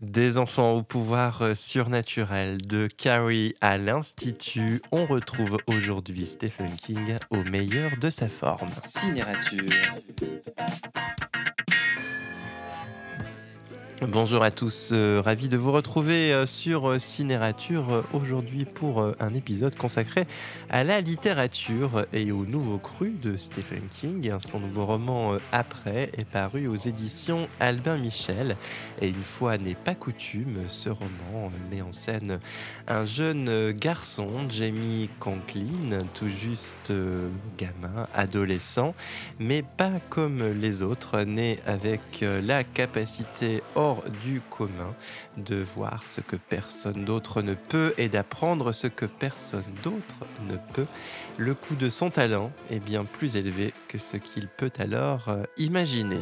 Des enfants au pouvoir euh, surnaturel, de Carrie à l'Institut, on retrouve aujourd'hui Stephen King au meilleur de sa forme. Bonjour à tous, euh, ravi de vous retrouver euh, sur euh, Cinérature euh, aujourd'hui pour un épisode consacré à la littérature et au nouveau cru de Stephen King. Son nouveau roman Après est paru aux éditions Albin Michel et une fois n'est pas coutume, ce roman met en scène un jeune garçon, Jamie Conklin, tout juste gamin, adolescent, mais pas comme les autres, né avec la capacité hors du commun de voir ce que personne d'autre ne peut et d'apprendre ce que personne d'autre ne peut. Le coût de son talent est bien plus élevé que ce qu'il peut alors euh, imaginer.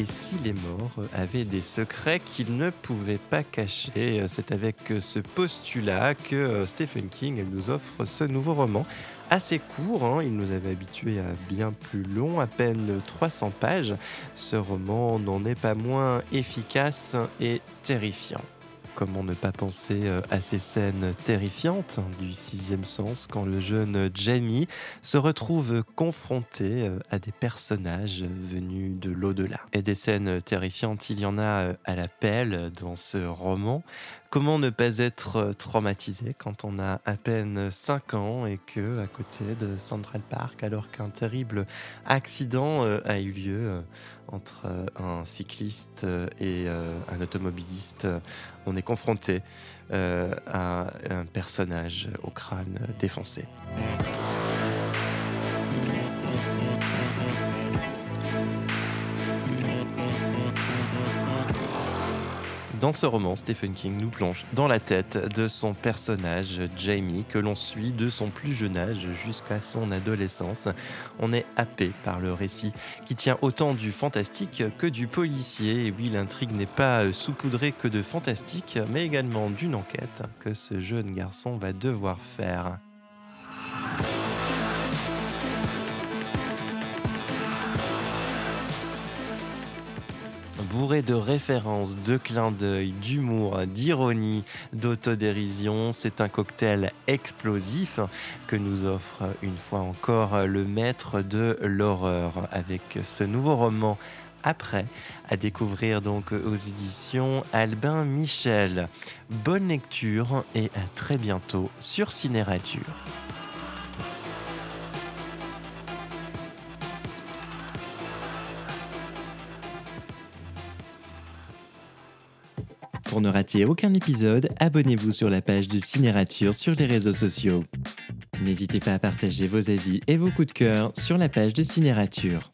Et si les morts avaient des secrets qu'ils ne pouvaient pas cacher C'est avec ce postulat que euh, Stephen King nous offre ce nouveau roman. Assez court, hein, il nous avait habitués à bien plus long, à peine 300 pages. Ce roman n'en est pas moins efficace et terrifiant. Comment ne pas penser euh, à ces scènes terrifiantes du sixième sens quand le jeune Jamie se retrouve confronté euh, à des personnages venus de l'au-delà. Et des scènes terrifiantes, il y en a euh, à l'appel dans ce roman. Comment ne pas être traumatisé quand on a à peine 5 ans et que à côté de Central Park, alors qu'un terrible accident euh, a eu lieu euh, entre euh, un cycliste euh, et euh, un automobiliste, on est confronté à un personnage au crâne défoncé. Dans ce roman, Stephen King nous plonge dans la tête de son personnage Jamie, que l'on suit de son plus jeune âge jusqu'à son adolescence. On est happé par le récit, qui tient autant du fantastique que du policier. Et oui, l'intrigue n'est pas saupoudrée que de fantastique, mais également d'une enquête que ce jeune garçon va devoir faire. Bourré de références, de clins d'œil, d'humour, d'ironie, d'autodérision. C'est un cocktail explosif que nous offre une fois encore le maître de l'horreur avec ce nouveau roman après à découvrir donc aux éditions Albin Michel. Bonne lecture et à très bientôt sur Cinérature. Pour ne rater aucun épisode, abonnez-vous sur la page de Cinérature sur les réseaux sociaux. N'hésitez pas à partager vos avis et vos coups de cœur sur la page de Cinérature.